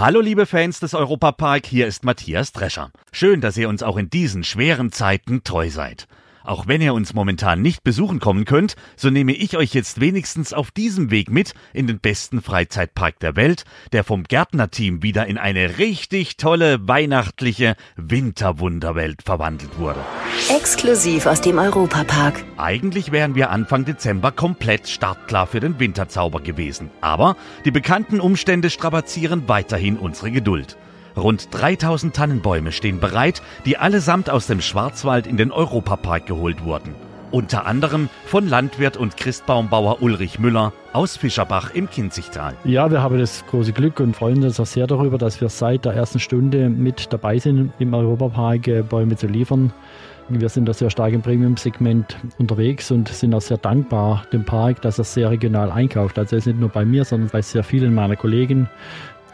Hallo liebe Fans des Europapark, hier ist Matthias Drescher. Schön, dass ihr uns auch in diesen schweren Zeiten treu seid. Auch wenn ihr uns momentan nicht besuchen kommen könnt, so nehme ich euch jetzt wenigstens auf diesem Weg mit in den besten Freizeitpark der Welt, der vom Gärtnerteam wieder in eine richtig tolle weihnachtliche Winterwunderwelt verwandelt wurde. Exklusiv aus dem Europapark. Eigentlich wären wir Anfang Dezember komplett startklar für den Winterzauber gewesen. Aber die bekannten Umstände strapazieren weiterhin unsere Geduld. Rund 3000 Tannenbäume stehen bereit, die allesamt aus dem Schwarzwald in den Europapark geholt wurden. Unter anderem von Landwirt und Christbaumbauer Ulrich Müller aus Fischerbach im Kinzigtal. Ja, wir haben das große Glück und freuen uns auch sehr darüber, dass wir seit der ersten Stunde mit dabei sind, im Europapark äh, Bäume zu liefern. Wir sind da sehr stark im Premium-Segment unterwegs und sind auch sehr dankbar dem Park, dass er sehr regional einkauft. Also es ist nicht nur bei mir, sondern bei sehr vielen meiner Kollegen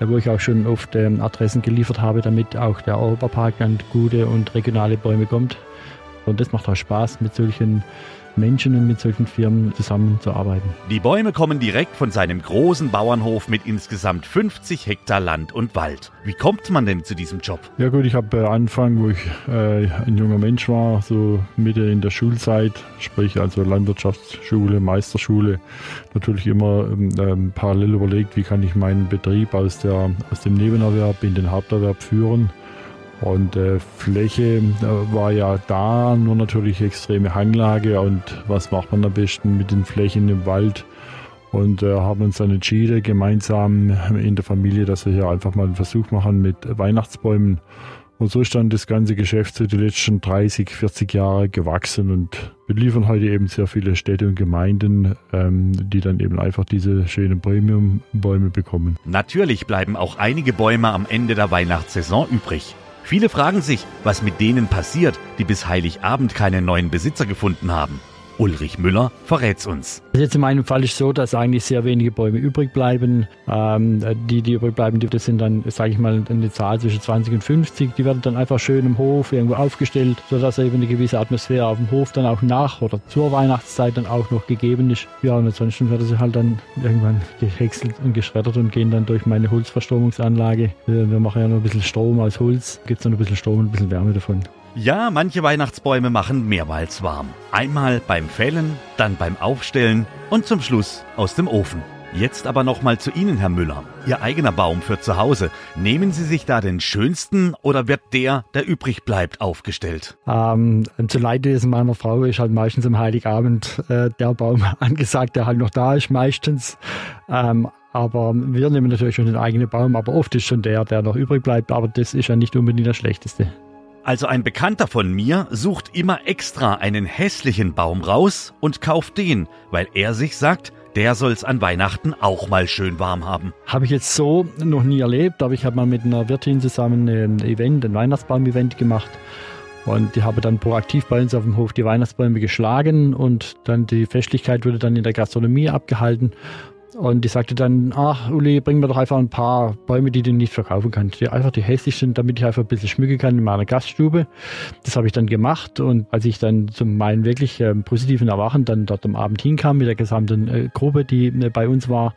wo ich auch schon oft ähm, Adressen geliefert habe, damit auch der Europapark an gute und regionale Bäume kommt. Und das macht auch Spaß, mit solchen Menschen und mit solchen Firmen zusammenzuarbeiten. Die Bäume kommen direkt von seinem großen Bauernhof mit insgesamt 50 Hektar Land und Wald. Wie kommt man denn zu diesem Job? Ja gut, ich habe äh, Anfang, wo ich äh, ein junger Mensch war, so Mitte in der Schulzeit, sprich also Landwirtschaftsschule, Meisterschule, natürlich immer ähm, parallel überlegt, wie kann ich meinen Betrieb aus, der, aus dem Nebenerwerb in den Haupterwerb führen. Und äh, Fläche äh, war ja da, nur natürlich extreme Hanglage und was macht man am besten mit den Flächen im Wald? Und äh, haben uns dann entschieden, gemeinsam in der Familie, dass wir hier einfach mal einen Versuch machen mit Weihnachtsbäumen. Und so ist dann das ganze Geschäft so die letzten 30, 40 Jahre gewachsen und wir liefern heute eben sehr viele Städte und Gemeinden, ähm, die dann eben einfach diese schönen Premium-Bäume bekommen. Natürlich bleiben auch einige Bäume am Ende der Weihnachtssaison übrig. Viele fragen sich, was mit denen passiert, die bis Heiligabend keinen neuen Besitzer gefunden haben. Ulrich Müller verrät's uns. Jetzt in meinem Fall ist so, dass eigentlich sehr wenige Bäume übrig bleiben. Ähm, die, die übrig bleiben, das sind dann, sage ich mal, eine Zahl zwischen 20 und 50. Die werden dann einfach schön im Hof irgendwo aufgestellt, sodass eben eine gewisse Atmosphäre auf dem Hof dann auch nach oder zur Weihnachtszeit dann auch noch gegeben ist. Ja, und ansonsten werden sie halt dann irgendwann gehäckselt und geschreddert und gehen dann durch meine Holzverstromungsanlage. Wir machen ja noch ein bisschen Strom aus Holz, gibt es dann ein bisschen Strom und ein bisschen Wärme davon. Ja, manche Weihnachtsbäume machen mehrmals warm. Einmal beim Fällen, dann beim Aufstellen und zum Schluss aus dem Ofen. Jetzt aber nochmal zu Ihnen, Herr Müller. Ihr eigener Baum für zu Hause. Nehmen Sie sich da den schönsten oder wird der, der übrig bleibt, aufgestellt? Ähm, zu Leidwesen meiner Frau ist halt meistens am Heiligabend äh, der Baum angesagt, der halt noch da ist, meistens. Ähm, aber wir nehmen natürlich schon den eigenen Baum, aber oft ist schon der, der noch übrig bleibt. Aber das ist ja nicht unbedingt der schlechteste. Also ein Bekannter von mir sucht immer extra einen hässlichen Baum raus und kauft den, weil er sich sagt, der soll's an Weihnachten auch mal schön warm haben. Habe ich jetzt so noch nie erlebt, aber ich habe mal mit einer Wirtin zusammen ein Event, ein Weihnachtsbaum-Event gemacht. Und die habe dann proaktiv bei uns auf dem Hof die Weihnachtsbäume geschlagen und dann die Festlichkeit wurde dann in der Gastronomie abgehalten. Und die sagte dann, ach Uli, bring mir doch einfach ein paar Bäume, die du nicht verkaufen kannst. Die einfach die hässlichsten, damit ich einfach ein bisschen schmücken kann in meiner Gaststube. Das habe ich dann gemacht und als ich dann zu meinem wirklich äh, positiven Erwachen dann dort am Abend hinkam mit der gesamten äh, Gruppe, die äh, bei uns war,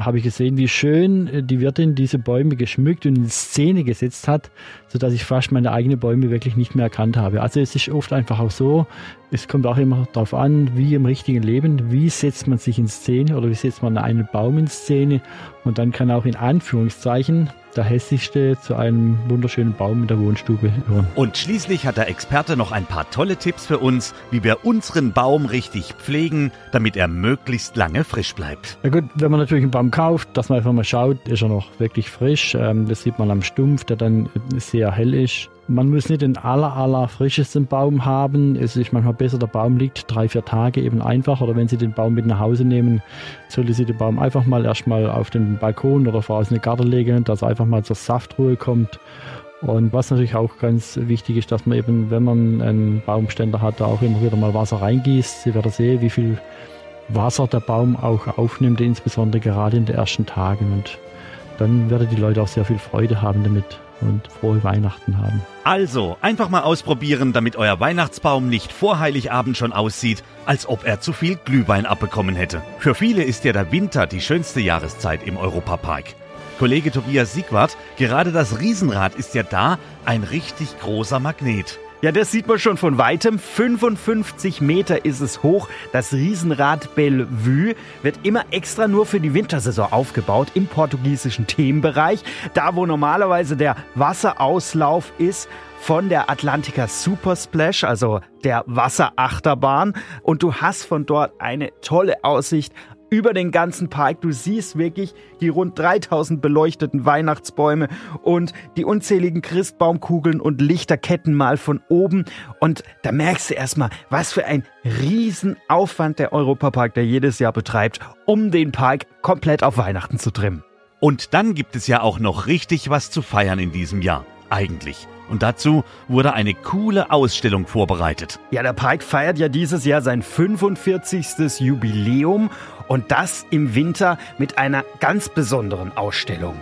habe ich gesehen, wie schön äh, die Wirtin diese Bäume geschmückt und in Szene gesetzt hat, sodass ich fast meine eigenen Bäume wirklich nicht mehr erkannt habe. Also es ist oft einfach auch so, es kommt auch immer darauf an, wie im richtigen Leben, wie setzt man sich in Szene oder wie setzt man einen Baum in Szene und dann kann auch in Anführungszeichen der hässlichste zu einem wunderschönen Baum in der Wohnstube hören. Und schließlich hat der Experte noch ein paar tolle Tipps für uns, wie wir unseren Baum richtig pflegen, damit er möglichst lange frisch bleibt. Na gut, wenn man natürlich einen Baum kauft, dass man einfach mal schaut, ist er noch wirklich frisch. Ähm, das sieht man am Stumpf, der dann sehr hell ist. Man muss nicht den aller, aller frischesten Baum haben. Es ist manchmal besser, der Baum liegt drei, vier Tage eben einfach. Oder wenn Sie den Baum mit nach Hause nehmen, sollte Sie den Baum einfach mal erstmal auf den Balkon oder vor aus eine Garten legen, dass er einfach mal zur Saftruhe kommt. Und was natürlich auch ganz wichtig ist, dass man eben, wenn man einen Baumständer hat, da auch immer wieder mal Wasser reingießt. Sie werden sehen, wie viel Wasser der Baum auch aufnimmt, insbesondere gerade in den ersten Tagen. Und dann werden die Leute auch sehr viel Freude haben damit und frohe Weihnachten haben. Also, einfach mal ausprobieren, damit euer Weihnachtsbaum nicht vor Heiligabend schon aussieht, als ob er zu viel Glühwein abbekommen hätte. Für viele ist ja der Winter die schönste Jahreszeit im Europapark. Kollege Tobias Siegwart, gerade das Riesenrad ist ja da ein richtig großer Magnet. Ja, das sieht man schon von weitem. 55 Meter ist es hoch. Das Riesenrad Bellevue wird immer extra nur für die Wintersaison aufgebaut im portugiesischen Themenbereich. Da, wo normalerweise der Wasserauslauf ist von der Atlantica Super Splash, also der Wasserachterbahn. Und du hast von dort eine tolle Aussicht über den ganzen Park. Du siehst wirklich die rund 3000 beleuchteten Weihnachtsbäume und die unzähligen Christbaumkugeln und Lichterketten mal von oben. Und da merkst du erstmal, was für ein Riesenaufwand der Europapark der jedes Jahr betreibt, um den Park komplett auf Weihnachten zu trimmen. Und dann gibt es ja auch noch richtig was zu feiern in diesem Jahr. Eigentlich. Und dazu wurde eine coole Ausstellung vorbereitet. Ja, der Park feiert ja dieses Jahr sein 45. Jubiläum und das im Winter mit einer ganz besonderen Ausstellung.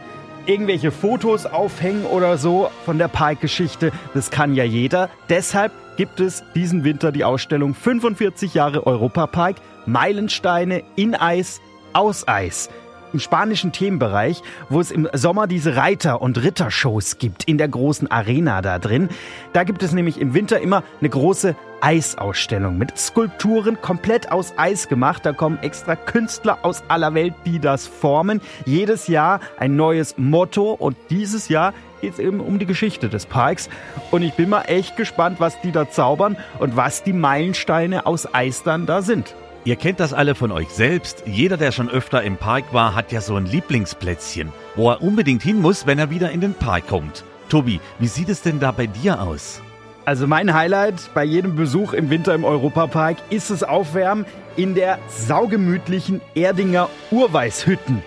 Irgendwelche Fotos aufhängen oder so von der Parkgeschichte, das kann ja jeder. Deshalb gibt es diesen Winter die Ausstellung 45 Jahre Europapark, Meilensteine in Eis, aus Eis im spanischen Themenbereich, wo es im Sommer diese Reiter- und Rittershows gibt, in der großen Arena da drin. Da gibt es nämlich im Winter immer eine große Eisausstellung mit Skulpturen komplett aus Eis gemacht. Da kommen extra Künstler aus aller Welt, die das formen. Jedes Jahr ein neues Motto und dieses Jahr geht es eben um die Geschichte des Parks. Und ich bin mal echt gespannt, was die da zaubern und was die Meilensteine aus Eis dann da sind. Ihr kennt das alle von euch selbst. Jeder, der schon öfter im Park war, hat ja so ein Lieblingsplätzchen, wo er unbedingt hin muss, wenn er wieder in den Park kommt. Tobi, wie sieht es denn da bei dir aus? Also mein Highlight bei jedem Besuch im Winter im Europapark ist das Aufwärmen in der saugemütlichen Erdinger Urweißhütten.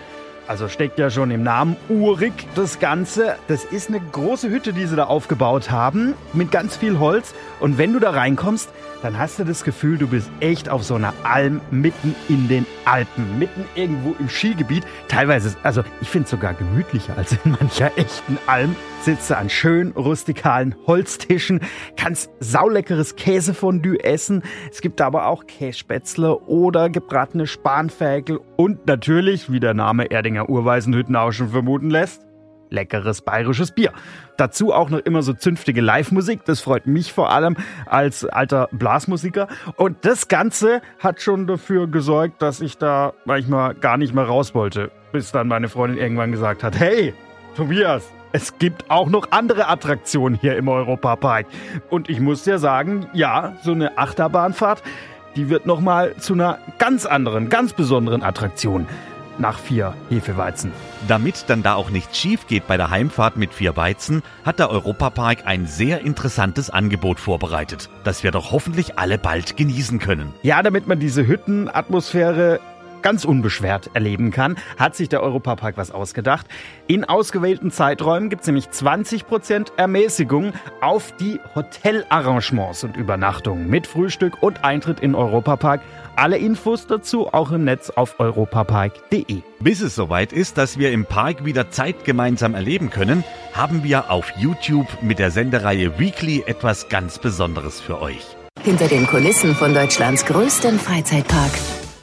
Also steckt ja schon im Namen urig das Ganze. Das ist eine große Hütte, die sie da aufgebaut haben, mit ganz viel Holz. Und wenn du da reinkommst, dann hast du das Gefühl, du bist echt auf so einer Alm mitten in den Alpen, mitten irgendwo im Skigebiet. Teilweise, also ich finde es sogar gemütlicher als in mancher echten Alm. Sitze an schön rustikalen Holztischen, kannst sauleckeres Käsefondue essen. Es gibt aber auch Kässpätzle oder gebratene Spanferkel und natürlich, wie der Name Erdinger Urweisenhütten auch schon vermuten lässt, leckeres bayerisches Bier. Dazu auch noch immer so zünftige Live-Musik. Das freut mich vor allem als alter Blasmusiker. Und das Ganze hat schon dafür gesorgt, dass ich da manchmal gar nicht mehr raus wollte. Bis dann meine Freundin irgendwann gesagt hat, hey, Tobias, es gibt auch noch andere Attraktionen hier im Europapark. Und ich muss dir sagen, ja, so eine Achterbahnfahrt, die wird nochmal zu einer ganz anderen, ganz besonderen Attraktion nach vier Hefeweizen. Damit dann da auch nichts schief geht bei der Heimfahrt mit vier Weizen, hat der Europapark ein sehr interessantes Angebot vorbereitet, das wir doch hoffentlich alle bald genießen können. Ja, damit man diese Hüttenatmosphäre ganz unbeschwert erleben kann, hat sich der Europapark was ausgedacht. In ausgewählten Zeiträumen gibt es nämlich 20% Ermäßigung auf die Hotelarrangements und Übernachtungen mit Frühstück und Eintritt in Europapark. Alle Infos dazu auch im Netz auf europapark.de. Bis es soweit ist, dass wir im Park wieder Zeit gemeinsam erleben können, haben wir auf YouTube mit der Sendereihe Weekly etwas ganz Besonderes für euch. Hinter den Kulissen von Deutschlands größtem Freizeitpark.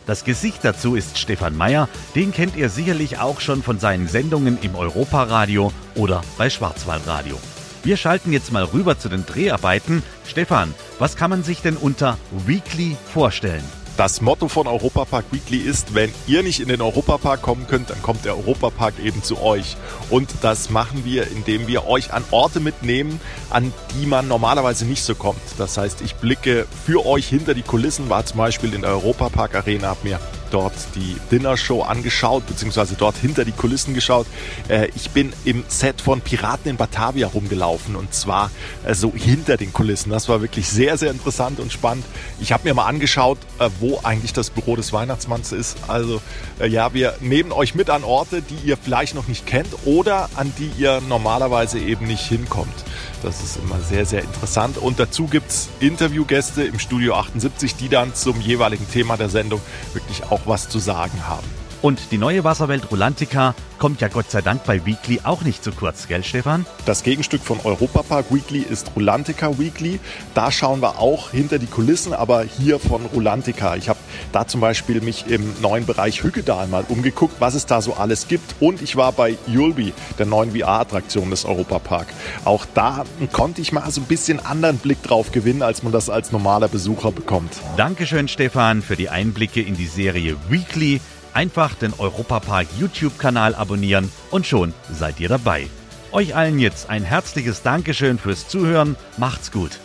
Das Gesicht dazu ist Stefan Meyer, den kennt ihr sicherlich auch schon von seinen Sendungen im Europaradio oder bei Schwarzwaldradio. Wir schalten jetzt mal rüber zu den Dreharbeiten. Stefan, was kann man sich denn unter Weekly vorstellen? Das Motto von Europapark Weekly ist, wenn ihr nicht in den Europapark kommen könnt, dann kommt der Europapark eben zu euch. Und das machen wir, indem wir euch an Orte mitnehmen, an die man normalerweise nicht so kommt. Das heißt, ich blicke für euch hinter die Kulissen, war zum Beispiel in der Europapark Arena, habe mir dort die Dinnershow angeschaut, beziehungsweise dort hinter die Kulissen geschaut. Äh, ich bin im Set von Piraten in Batavia rumgelaufen und zwar äh, so hinter den Kulissen. Das war wirklich sehr, sehr interessant und spannend. Ich habe mir mal angeschaut, äh, wo eigentlich das Büro des Weihnachtsmanns ist. Also ja, wir nehmen euch mit an Orte, die ihr vielleicht noch nicht kennt oder an die ihr normalerweise eben nicht hinkommt. Das ist immer sehr, sehr interessant. Und dazu gibt es Interviewgäste im Studio 78, die dann zum jeweiligen Thema der Sendung wirklich auch was zu sagen haben. Und die neue Wasserwelt Rulantica kommt ja Gott sei Dank bei Weekly auch nicht zu kurz, gell Stefan? Das Gegenstück von Europa Park Weekly ist Rulantica Weekly. Da schauen wir auch hinter die Kulissen, aber hier von Rulantica. Ich habe da zum Beispiel mich im neuen Bereich Hügedal mal umgeguckt, was es da so alles gibt. Und ich war bei Yulby, der neuen VR-Attraktion des Europa Park. Auch da konnte ich mal so ein bisschen anderen Blick drauf gewinnen, als man das als normaler Besucher bekommt. Dankeschön Stefan für die Einblicke in die Serie Weekly Einfach den Europapark YouTube-Kanal abonnieren und schon seid ihr dabei. Euch allen jetzt ein herzliches Dankeschön fürs Zuhören. Macht's gut.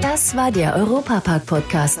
Das war der Europapark-Podcast.